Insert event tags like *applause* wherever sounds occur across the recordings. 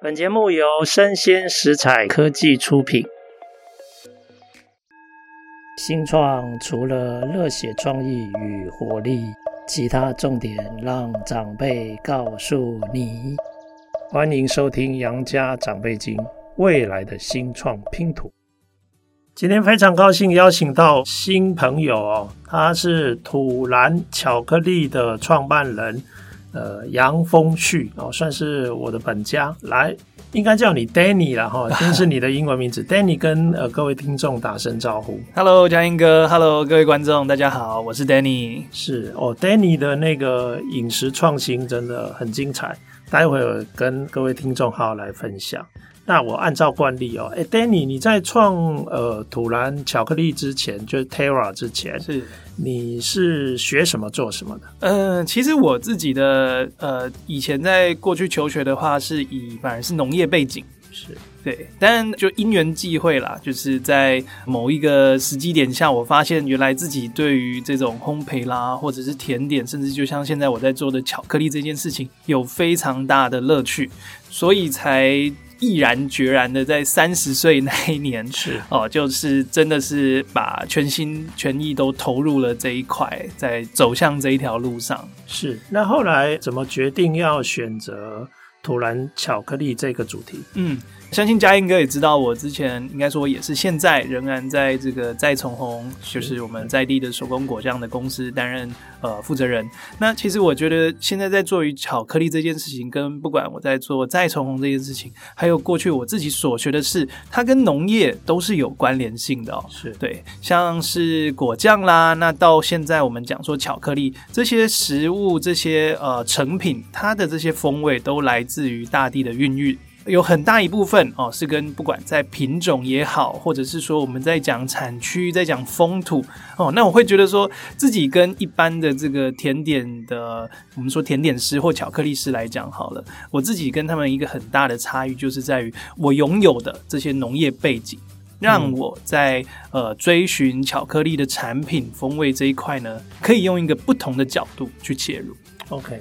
本节目由生鲜食材科技出品。新创除了热血创意与活力，其他重点让长辈告诉你。欢迎收听《杨家长辈经》，未来的新创拼图。今天非常高兴邀请到新朋友哦，他是土蓝巧克力的创办人，呃，杨丰旭哦，算是我的本家。来，应该叫你 Danny 了哈，*laughs* 这是你的英文名字。Danny 跟呃各位听众打声招呼。Hello，嘉英哥，Hello，各位观众，大家好，我是 Danny。是哦，Danny 的那个饮食创新真的很精彩，待会儿跟各位听众好好来分享。那我按照惯例哦，哎，Danny，你在创呃土兰巧克力之前，就是 Terra 之前，是你是学什么做什么的？呃，其实我自己的呃以前在过去求学的话，是以反而是农业背景，是对，但就因缘际会啦，就是在某一个时机点下，我发现原来自己对于这种烘焙啦，或者是甜点，甚至就像现在我在做的巧克力这件事情，有非常大的乐趣，所以才。毅然决然的在三十岁那一年是哦，就是真的是把全心全意都投入了这一块，在走向这一条路上。是，那后来怎么决定要选择土然巧克力这个主题？嗯。相信嘉英哥也知道，我之前应该说也是现在仍然在这个再从红，就是我们在地的手工果酱的公司担任呃负责人。那其实我觉得现在在做于巧克力这件事情，跟不管我在做再从红这件事情，还有过去我自己所学的事，它跟农业都是有关联性的哦。是对，像是果酱啦，那到现在我们讲说巧克力这些食物这些呃成品，它的这些风味都来自于大地的孕育。有很大一部分哦，是跟不管在品种也好，或者是说我们在讲产区，在讲风土哦，那我会觉得说自己跟一般的这个甜点的，我们说甜点师或巧克力师来讲好了，我自己跟他们一个很大的差异，就是在于我拥有的这些农业背景，让我在呃追寻巧克力的产品风味这一块呢，可以用一个不同的角度去切入。OK。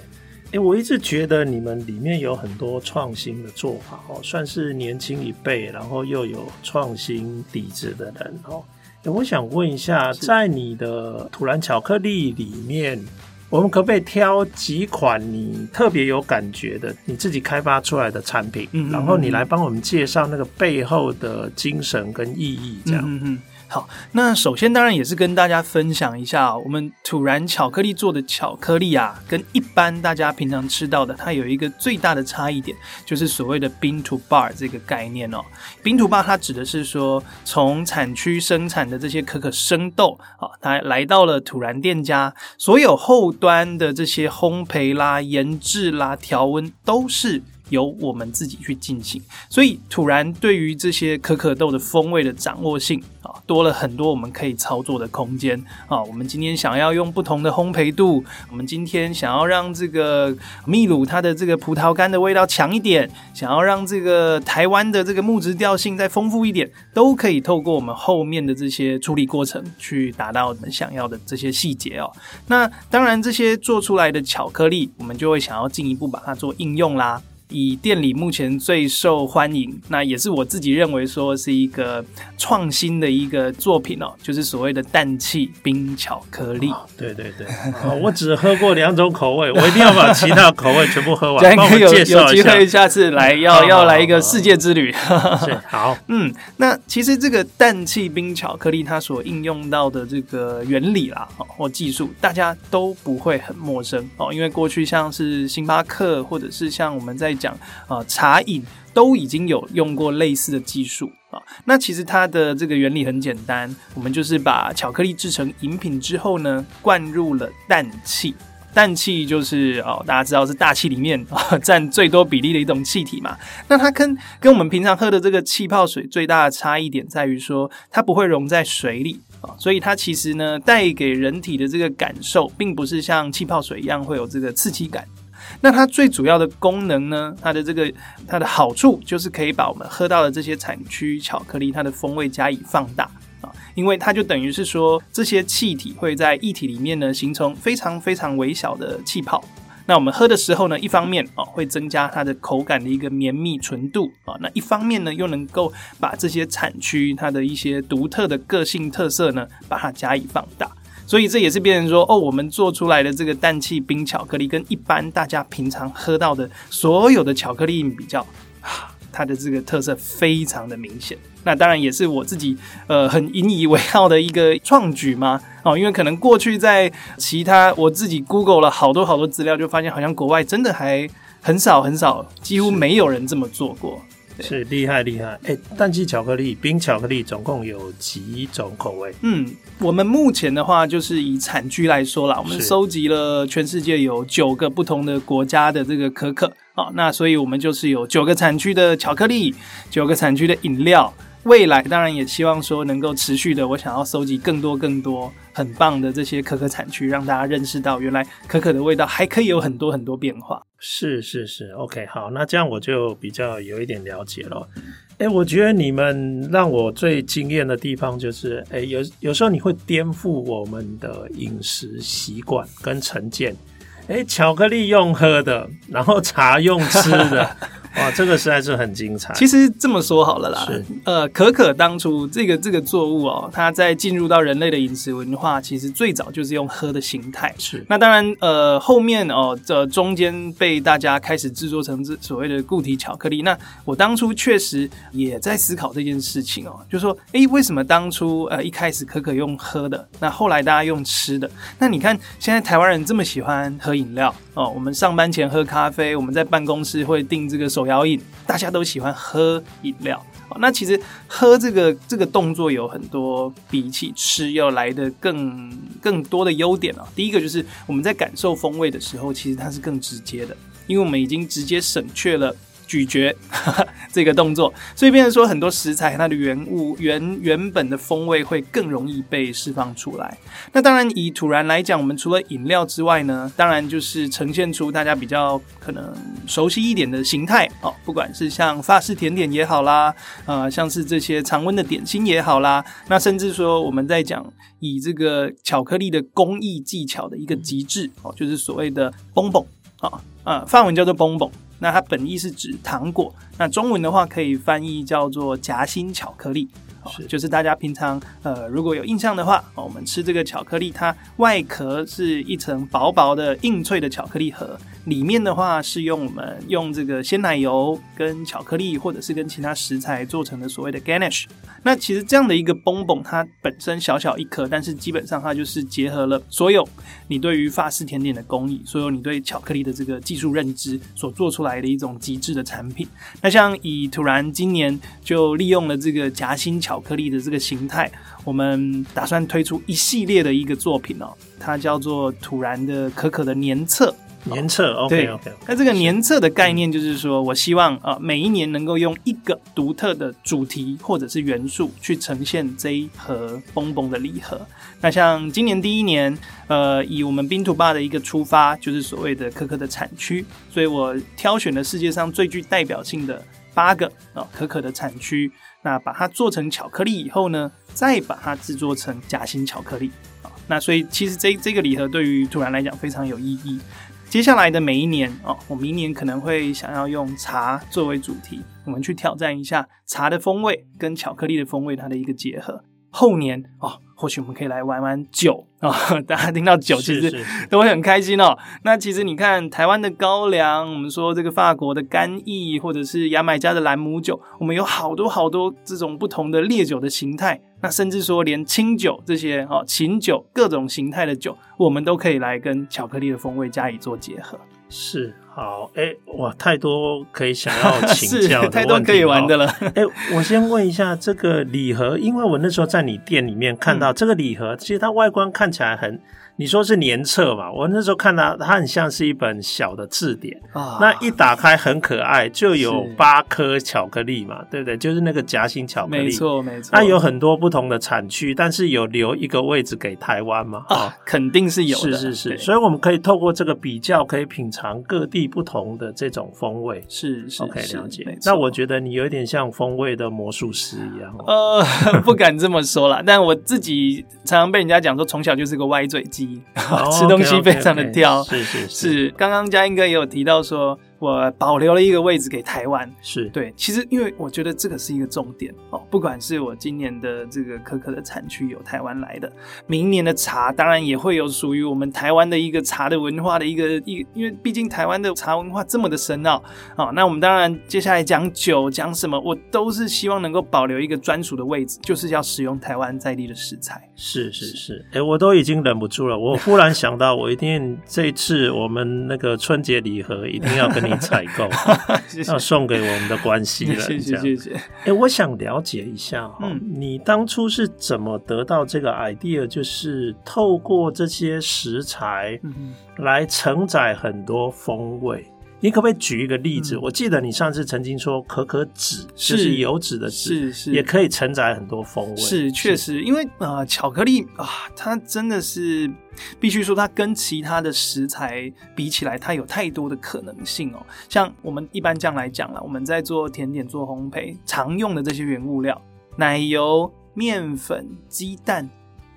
欸，我一直觉得你们里面有很多创新的做法哦，算是年轻一辈，然后又有创新底子的人哦。欸，我想问一下，在你的土蓝巧克力里面，我们可不可以挑几款你特别有感觉的，你自己开发出来的产品？嗯，然后你来帮我们介绍那个背后的精神跟意义，这样。好，那首先当然也是跟大家分享一下，我们土然巧克力做的巧克力啊，跟一般大家平常吃到的，它有一个最大的差异点，就是所谓的 bean to bar 这个概念哦。bean to bar 它指的是说，从产区生产的这些可可生豆啊，它来到了土然店家，所有后端的这些烘焙啦、腌制啦、调温都是。由我们自己去进行，所以土然对于这些可可豆的风味的掌握性，多了很多我们可以操作的空间啊。我们今天想要用不同的烘焙度，我们今天想要让这个秘鲁它的这个葡萄干的味道强一点，想要让这个台湾的这个木质调性再丰富一点，都可以透过我们后面的这些处理过程去达到我们想要的这些细节哦。那当然，这些做出来的巧克力，我们就会想要进一步把它做应用啦。以店里目前最受欢迎，那也是我自己认为说是一个创新的一个作品哦，就是所谓的氮气冰巧克力。哦、对对对，我只喝过两种口味，我一定要把其他口味全部喝完。*laughs* 帮我有介绍一下，有机会下次来要 *laughs* 要来一个世界之旅。*laughs* 好，嗯，那其实这个氮气冰巧克力它所应用到的这个原理啦，或技术，大家都不会很陌生哦，因为过去像是星巴克或者是像我们在讲啊，茶饮都已经有用过类似的技术啊。那其实它的这个原理很简单，我们就是把巧克力制成饮品之后呢，灌入了氮气。氮气就是哦，大家知道是大气里面啊 *laughs* 占最多比例的一种气体嘛。那它跟跟我们平常喝的这个气泡水最大的差异点在于说，它不会溶在水里啊，所以它其实呢带给人体的这个感受，并不是像气泡水一样会有这个刺激感。那它最主要的功能呢？它的这个它的好处就是可以把我们喝到的这些产区巧克力它的风味加以放大啊，因为它就等于是说这些气体会在液体里面呢形成非常非常微小的气泡。那我们喝的时候呢，一方面啊会增加它的口感的一个绵密纯度啊，那一方面呢又能够把这些产区它的一些独特的个性特色呢，把它加以放大。所以这也是变成说，哦，我们做出来的这个氮气冰巧克力，跟一般大家平常喝到的所有的巧克力比较，它的这个特色非常的明显。那当然也是我自己呃很引以为傲的一个创举嘛。哦，因为可能过去在其他我自己 Google 了好多好多资料，就发现好像国外真的还很少很少，几乎没有人这么做过。是厉害厉害，哎、欸，氮气巧克力、冰巧克力总共有几种口味？嗯，我们目前的话就是以产区来说啦，我们收集了全世界有九个不同的国家的这个可可啊，那所以我们就是有九个产区的巧克力，九个产区的饮料。未来当然也希望说能够持续的，我想要收集更多更多很棒的这些可可产区，让大家认识到原来可可的味道还可以有很多很多变化。是是是，OK，好，那这样我就比较有一点了解了。哎、欸，我觉得你们让我最惊艳的地方就是，哎、欸，有有时候你会颠覆我们的饮食习惯跟成见。哎、欸，巧克力用喝的，然后茶用吃的。*laughs* 哇，这个实在是很精彩。其实这么说好了啦，是呃，可可当初这个这个作物哦，它在进入到人类的饮食文化，其实最早就是用喝的形态。是，那当然呃，后面哦，这中间被大家开始制作成这所谓的固体巧克力。那我当初确实也在思考这件事情哦，就说，诶，为什么当初呃一开始可可用喝的，那后来大家用吃的？那你看现在台湾人这么喜欢喝饮料哦，我们上班前喝咖啡，我们在办公室会订这个手摇饮，大家都喜欢喝饮料。那其实喝这个这个动作有很多比起吃要来的更更多的优点啊。第一个就是我们在感受风味的时候，其实它是更直接的，因为我们已经直接省却了。咀嚼 *laughs* 这个动作，所以变成说很多食材它的原物原原本的风味会更容易被释放出来。那当然以土然来讲，我们除了饮料之外呢，当然就是呈现出大家比较可能熟悉一点的形态哦，不管是像法式甜点也好啦，呃，像是这些常温的点心也好啦，那甚至说我们在讲以这个巧克力的工艺技巧的一个极致哦，就是所谓的 bonbon 啊，呃，法文叫做嘣嘣。那它本意是指糖果，那中文的话可以翻译叫做夹心巧克力。是，就是大家平常呃如果有印象的话，我们吃这个巧克力，它外壳是一层薄薄的硬脆的巧克力盒，里面的话是用我们用这个鲜奶油跟巧克力或者是跟其他食材做成的所谓的 ganache。那其实这样的一个 bonbon，它本身小小一颗，但是基本上它就是结合了所有你对于法式甜点的工艺，所有你对巧克力的这个技术认知所做出来的一种极致的产品。那像以土然今年就利用了这个夹心巧克力的这个形态，我们打算推出一系列的一个作品哦，它叫做土然的可可的年册。年册，OK，OK。那这个年册的概念就是说，我希望啊，每一年能够用一个独特的主题或者是元素去呈现这一盒 bonbon 的礼盒。那像今年第一年，呃，以我们 Bean to Bar 的一个出发，就是所谓的可可的产区，所以我挑选了世界上最具代表性的八个啊可可的产区，那把它做成巧克力以后呢，再把它制作成夹心巧克力啊。那所以其实这这个礼盒对于土然来讲非常有意义。接下来的每一年哦，我明年可能会想要用茶作为主题，我们去挑战一下茶的风味跟巧克力的风味它的一个结合。后年哦。或许我们可以来玩玩酒啊、哦！*laughs* 大家听到酒，其实都会很开心哦。那其实你看，台湾的高粱，我们说这个法国的干邑，或者是牙买加的兰姆酒，我们有好多好多这种不同的烈酒的形态。那甚至说，连清酒这些哦，琴酒各种形态的酒，我们都可以来跟巧克力的风味加以做结合。是。好，哎、欸，哇，太多可以想要请 *laughs* 教的太多可以玩的了。哎、欸，我先问一下这个礼盒，因为我那时候在你店里面看到这个礼盒，其实它外观看起来很。你说是年册嘛？我那时候看到它很像是一本小的字典啊，那一打开很可爱，就有八颗巧克力嘛，对不对？就是那个夹心巧克力，没错没错。它有很多不同的产区，但是有留一个位置给台湾嘛？啊，肯定是有的，是是是。所以我们可以透过这个比较，可以品尝各地不同的这种风味，是是 OK 了解。那我觉得你有点像风味的魔术师一样，呃，*laughs* 不敢这么说啦，但我自己常常被人家讲说，从小就是个歪嘴鸡。西，*laughs* 吃东西非常的挑。是是是，刚刚佳音哥也有提到说。我保留了一个位置给台湾，是对。其实，因为我觉得这个是一个重点哦。不管是我今年的这个可可的产区有台湾来的，明年的茶当然也会有属于我们台湾的一个茶的文化的一个一个，因为毕竟台湾的茶文化这么的深奥啊。那我们当然接下来讲酒讲什么，我都是希望能够保留一个专属的位置，就是要使用台湾在地的食材。是是是，哎、欸，我都已经忍不住了。我忽然想到，我一定 *laughs* 这一次我们那个春节礼盒一定要跟。你采购，*laughs* 要送给我们的关系了。谢谢谢谢。哎、欸，我想了解一下哈、嗯，你当初是怎么得到这个 idea？就是透过这些食材来承载很多风味。你可不可以举一个例子？嗯、我记得你上次曾经说可可脂是就是油脂的脂，是是也可以承载很多风味。是确实，因为啊、呃，巧克力啊，它真的是必须说，它跟其他的食材比起来，它有太多的可能性哦。像我们一般这样来讲了，我们在做甜点、做烘焙常用的这些原物料，奶油、面粉、鸡蛋，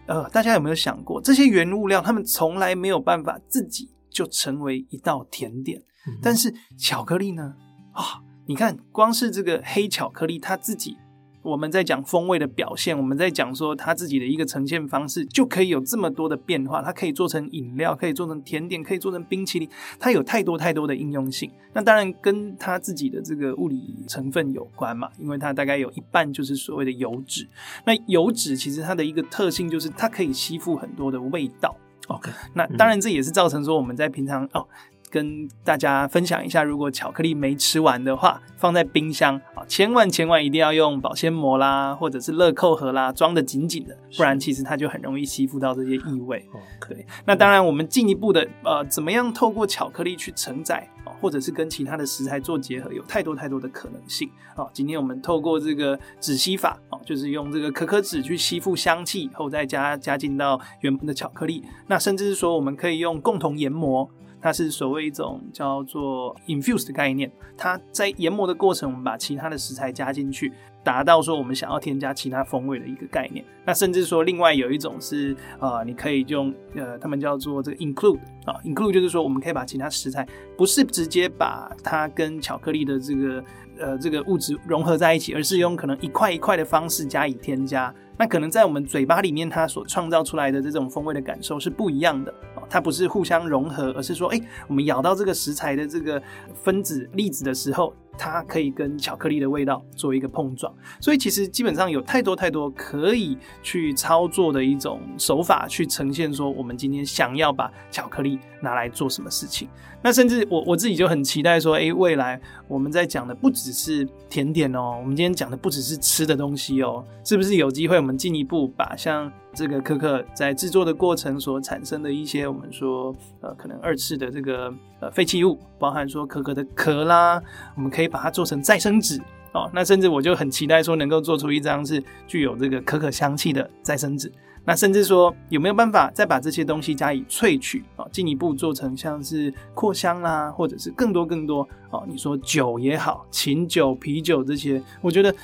呃，大家有没有想过，这些原物料它们从来没有办法自己就成为一道甜点？但是巧克力呢？啊、哦，你看，光是这个黑巧克力，它自己，我们在讲风味的表现，我们在讲说它自己的一个呈现方式，就可以有这么多的变化。它可以做成饮料，可以做成甜点，可以做成冰淇淋，它有太多太多的应用性。那当然跟它自己的这个物理成分有关嘛，因为它大概有一半就是所谓的油脂。那油脂其实它的一个特性就是它可以吸附很多的味道。OK，那当然这也是造成说我们在平常哦。跟大家分享一下，如果巧克力没吃完的话，放在冰箱啊，千万千万一定要用保鲜膜啦，或者是乐扣盒啦，装的紧紧的，不然其实它就很容易吸附到这些异味。对，那当然我们进一步的呃，怎么样透过巧克力去承载啊，或者是跟其他的食材做结合，有太多太多的可能性啊。今天我们透过这个止吸法啊，就是用这个可可脂去吸附香气，后再加加进到原本的巧克力，那甚至是说我们可以用共同研磨。它是所谓一种叫做 infuse 的概念，它在研磨的过程，我们把其他的食材加进去，达到说我们想要添加其他风味的一个概念。那甚至说另外有一种是，呃，你可以用呃，他们叫做这个 include 啊，include 就是说我们可以把其他食材不是直接把它跟巧克力的这个呃这个物质融合在一起，而是用可能一块一块的方式加以添加。那可能在我们嘴巴里面，它所创造出来的这种风味的感受是不一样的，它不是互相融合，而是说，诶，我们咬到这个食材的这个分子粒子的时候。它可以跟巧克力的味道做一个碰撞，所以其实基本上有太多太多可以去操作的一种手法，去呈现说我们今天想要把巧克力拿来做什么事情。那甚至我我自己就很期待说，诶，未来我们在讲的不只是甜点哦，我们今天讲的不只是吃的东西哦，是不是有机会我们进一步把像这个可可在制作的过程所产生的一些我们说呃可能二次的这个呃废弃物，包含说可可的壳啦，我们可以把它做成再生纸哦。那甚至我就很期待说能够做出一张是具有这个可可香气的再生纸。那甚至说有没有办法再把这些东西加以萃取啊，进一步做成像是扩香啦，或者是更多更多哦。你说酒也好，琴酒、啤酒这些，我觉得。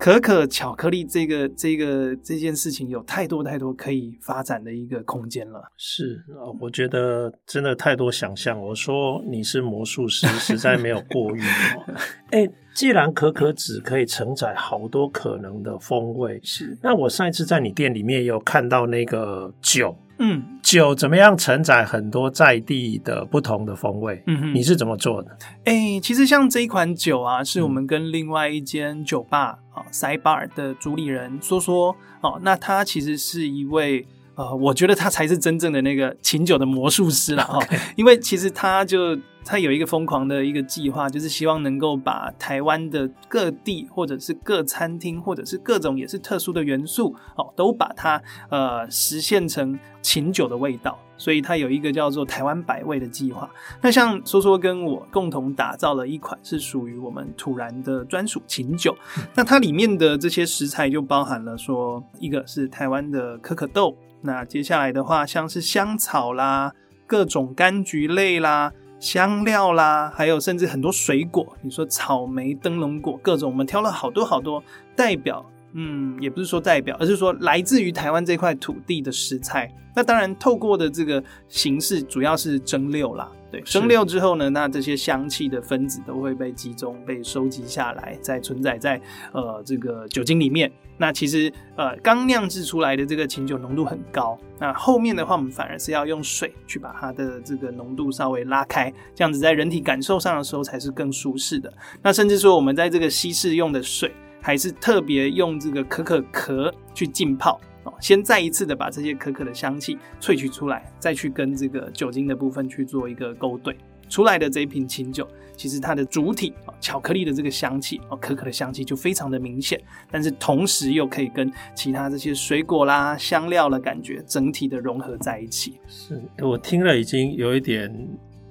可可巧克力这个这个这件事情有太多太多可以发展的一个空间了。是啊，我觉得真的太多想象。我说你是魔术师，*laughs* 实在没有过誉哦。*laughs* 哎，既然可可脂可以承载好多可能的风味，是。那我上一次在你店里面有看到那个酒。嗯，酒怎么样承载很多在地的不同的风味？嗯哼，你是怎么做的？哎、欸，其实像这一款酒啊，是我们跟另外一间酒吧啊，Sidebar 的主理人说说哦，那他其实是一位呃，我觉得他才是真正的那个琴酒的魔术师了哈，*laughs* okay. 因为其实他就。他有一个疯狂的一个计划，就是希望能够把台湾的各地，或者是各餐厅，或者是各种也是特殊的元素，哦，都把它呃实现成琴酒的味道。所以他有一个叫做台湾百味的计划。那像说说跟我共同打造了一款是属于我们土然的专属琴酒。那它里面的这些食材就包含了说，一个是台湾的可可豆，那接下来的话像是香草啦，各种柑橘类啦。香料啦，还有甚至很多水果，你说草莓、灯笼果，各种，我们挑了好多好多代表嗯，也不是说代表，而是说来自于台湾这块土地的食材。那当然，透过的这个形式主要是蒸馏啦。对，蒸馏之后呢，那这些香气的分子都会被集中、被收集下来，再存在在呃这个酒精里面。那其实呃刚酿制出来的这个琴酒浓度很高，那后面的话我们反而是要用水去把它的这个浓度稍微拉开，这样子在人体感受上的时候才是更舒适的。那甚至说我们在这个稀释用的水，还是特别用这个可可壳去浸泡。先再一次的把这些可可的香气萃取出来，再去跟这个酒精的部分去做一个勾兑，出来的这一瓶琴酒，其实它的主体啊，巧克力的这个香气啊，可可的香气就非常的明显，但是同时又可以跟其他这些水果啦、香料的感觉整体的融合在一起。是我听了已经有一点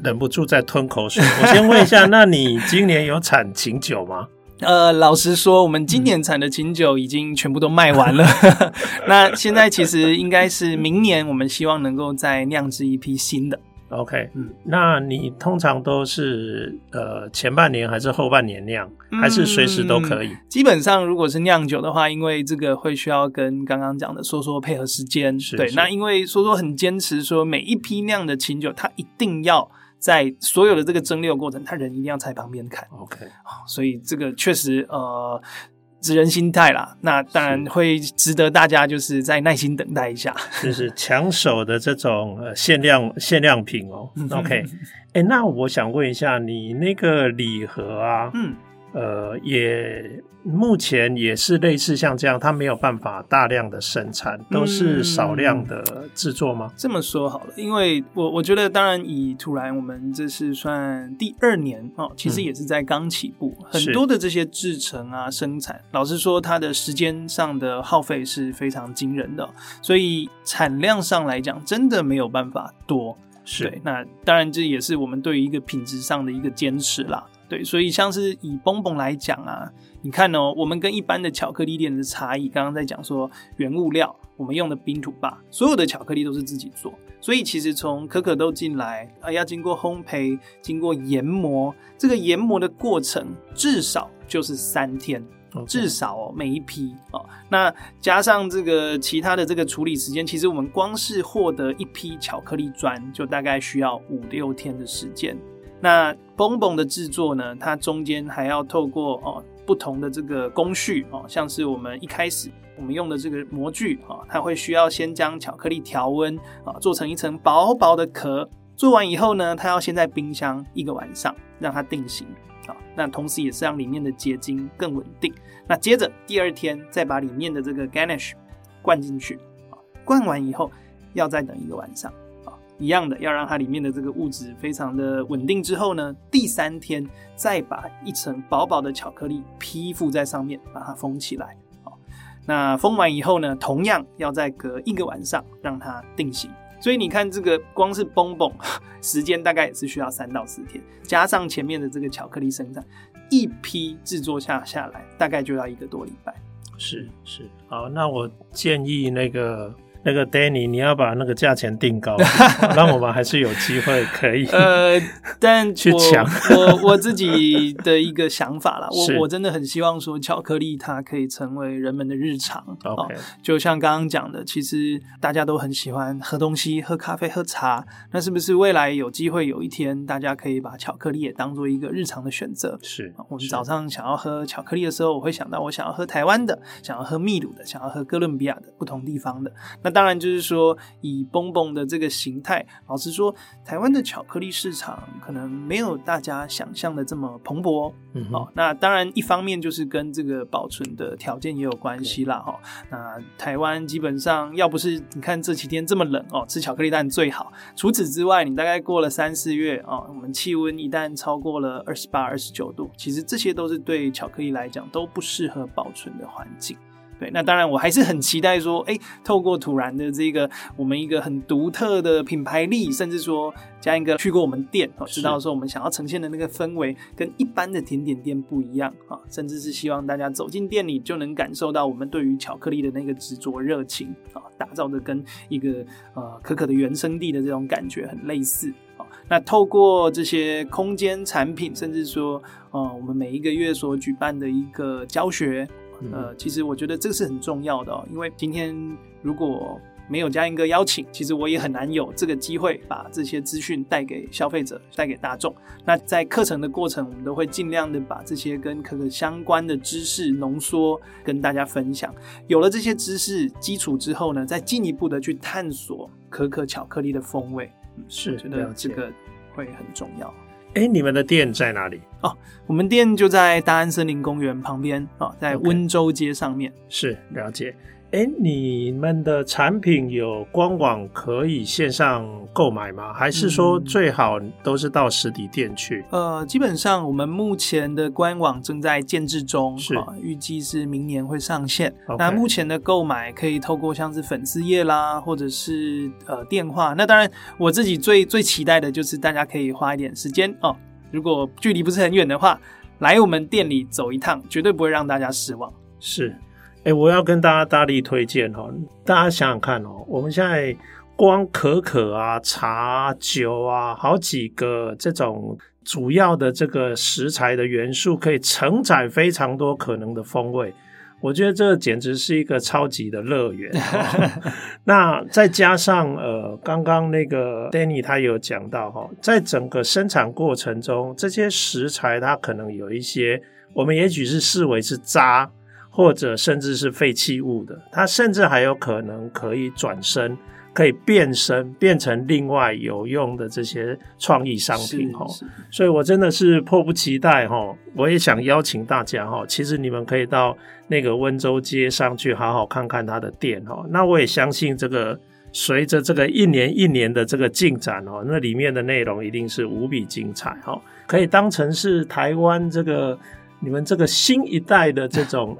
忍不住在吞口水。我先问一下，*laughs* 那你今年有产琴酒吗？呃，老实说，我们今年产的琴酒已经全部都卖完了。*laughs* 那现在其实应该是明年，我们希望能够再酿制一批新的。OK，嗯，那你通常都是呃前半年还是后半年酿，还是随时都可以？嗯，基本上，如果是酿酒的话，因为这个会需要跟刚刚讲的说说配合时间。对，那因为说说很坚持说，每一批酿的琴酒，它一定要。在所有的这个蒸馏过程，他人一定要在旁边看。OK，所以这个确实呃，职人心态啦。那当然会值得大家就是再耐心等待一下。就是抢手的这种呃限量限量品哦。*laughs* OK，哎、欸，那我想问一下，你那个礼盒啊，嗯。呃，也目前也是类似像这样，它没有办法大量的生产，都是少量的制作吗？嗯，这么说好了，因为我我觉得，当然以土然，我们这是算第二年哦，其实也是在刚起步，嗯，很多的这些制成啊、生产，老实说，它的时间上的耗费是非常惊人的，所以产量上来讲，真的没有办法多。是，对，那当然这也是我们对于一个品质上的一个坚持啦。对，所以像是以 Bonbon 来讲啊，你看哦，我们跟一般的巧克力店的差异，刚刚在讲说原物料，我们用的冰土霸，所有的巧克力都是自己做，所以其实从可可豆进来啊，要经过烘焙，经过研磨，这个研磨的过程至少就是三天.至少哦，每一批哦，那加上这个其他的这个处理时间，其实我们光是获得一批巧克力砖，就大概需要五六天的时间。那棒棒的制作呢，它中间还要透过哦不同的这个工序哦，像是我们一开始我们用的这个模具啊，它会需要先将巧克力调温啊，做成一层薄薄的壳。做完以后呢，它要先在冰箱一个晚上让它定型啊，那同时也是让里面的结晶更稳定。那接着第二天再把里面的这个 ganache 灌进去啊，灌完以后要再等一个晚上。一样的，要让它里面的这个物质非常的稳定之后呢，第三天再把一层薄薄的巧克力披覆在上面，把它封起来。好，那封完以后呢，同样要再隔一个晚上让它定型。所以你看，这个光是 Bonbon 时间大概也是需要三到四天，加上前面的这个巧克力生产，一批制作下下来大概就要一个多礼拜。是是，好，那我建议那个。那个 Danny，你要把那个价钱定高，*laughs* 让我们还是有机会可以呃，但 *laughs* 去抢我我自己的一个想法啦，我我真的很希望说巧克力它可以成为人们的日常。OK，就像刚刚讲的，其实大家都很喜欢喝东西，喝咖啡、喝茶，那是不是未来有机会有一天，大家可以把巧克力也当做一个日常的选择？是，我们早上想要喝巧克力的时候，我会想到我想要喝台湾的，想要喝秘鲁的，想要喝哥伦比亚的不同地方的。那当然，就是说，以 Bonbon 的这个形态，老实说，台湾的巧克力市场可能没有大家想象的这么蓬勃。嗯，好，那当然，一方面就是跟这个保存的条件也有关系啦。哈，那台湾基本上，要不是你看这几天这么冷哦，吃巧克力蛋最好。除此之外，你大概过了三四月啊，我们气温一旦超过了二十八、二十九度，其实这些都是对巧克力来讲都不适合保存的环境。对，那当然我还是很期待说，哎，透过土然的这个我们一个很独特的品牌力，甚至说加一个去过我们店，知道说我们想要呈现的那个氛围跟一般的甜点店不一样啊，甚至是希望大家走进店里就能感受到我们对于巧克力的那个执着热情啊，打造的跟一个呃可可的原生地的这种感觉很类似啊。那透过这些空间产品，甚至说呃我们每一个月所举办的一个教学。呃，其实我觉得这个是很重要的哦，因为今天如果没有嘉英哥邀请，其实我也很难有这个机会把这些资讯带给消费者，带给大众。那在课程的过程，我们都会尽量的把这些跟可可相关的知识浓缩，跟大家分享。有了这些知识基础之后呢，再进一步的去探索可可巧克力的风味。是，我觉得这个会很重要。哎，你们的店在哪里？哦，我们店就在大安森林公园旁边啊，在温州街上面。Okay. 是，了解。哎，你们的产品有官网可以线上购买吗？还是说最好都是到实体店去？嗯、呃，基本上我们目前的官网正在建制中，是、啊、预计是明年会上线。那目前的购买可以透过像是粉丝页啦，或者是呃电话。那当然，我自己最最期待的就是大家可以花一点时间哦，如果距离不是很远的话，来我们店里走一趟，绝对不会让大家失望。是。哎，我要跟大家大力推荐哦！大家想想看哦，我们现在光可可啊、茶、酒啊，好几个这种主要的这个食材的元素，可以承载非常多可能的风味。我觉得这简直是一个超级的乐园。*laughs* *laughs* 那再加上呃，刚刚那个 Danny 他有讲到哈，在整个生产过程中，这些食材它可能有一些，我们也许是视为是渣。或者甚至是废弃物的，它甚至还有可能可以转身，可以变身，变成另外有用的这些创意商品哈。所以我真的是迫不及待哈，我也想邀请大家哈，其实你们可以到那个温州街上去好好看看它的店哈。那我也相信这个随着这个一年一年的这个进展哦，那里面的内容一定是无比精彩哈，可以当成是台湾这个你们这个新一代的这种。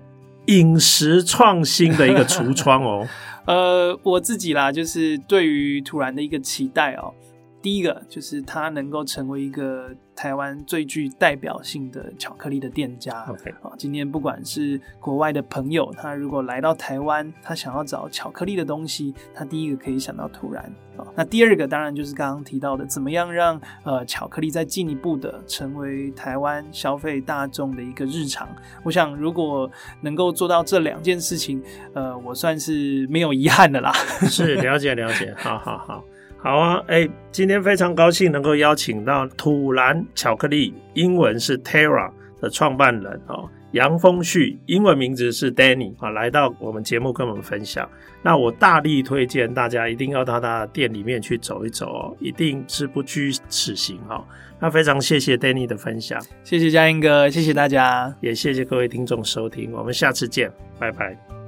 饮食创新的一个橱窗哦，*laughs* 呃，我自己啦，就是对于土然的一个期待哦。第一个就是它能够成为一个台湾最具代表性的巧克力的店家。OK，啊，今天不管是国外的朋友，他如果来到台湾，他想要找巧克力的东西，他第一个可以想到突然啊。那第二个当然就是刚刚提到的，怎么样让呃巧克力再进一步的成为台湾消费大众的一个日常。我想如果能够做到这两件事情，呃，我算是没有遗憾的啦。是，*laughs* 了解了解，好好好。好啊，哎，今天非常高兴能够邀请到土蓝巧克力，英文是 Terra 的创办人哦，杨丰旭，英文名字是 Danny 啊，来到我们节目跟我们分享。那我大力推荐大家一定要到他的店里面去走一走哦，一定是不虚此行哦。那非常谢谢 Danny 的分享，谢谢嘉英哥，谢谢大家，也谢谢各位听众收听，我们下次见，拜拜。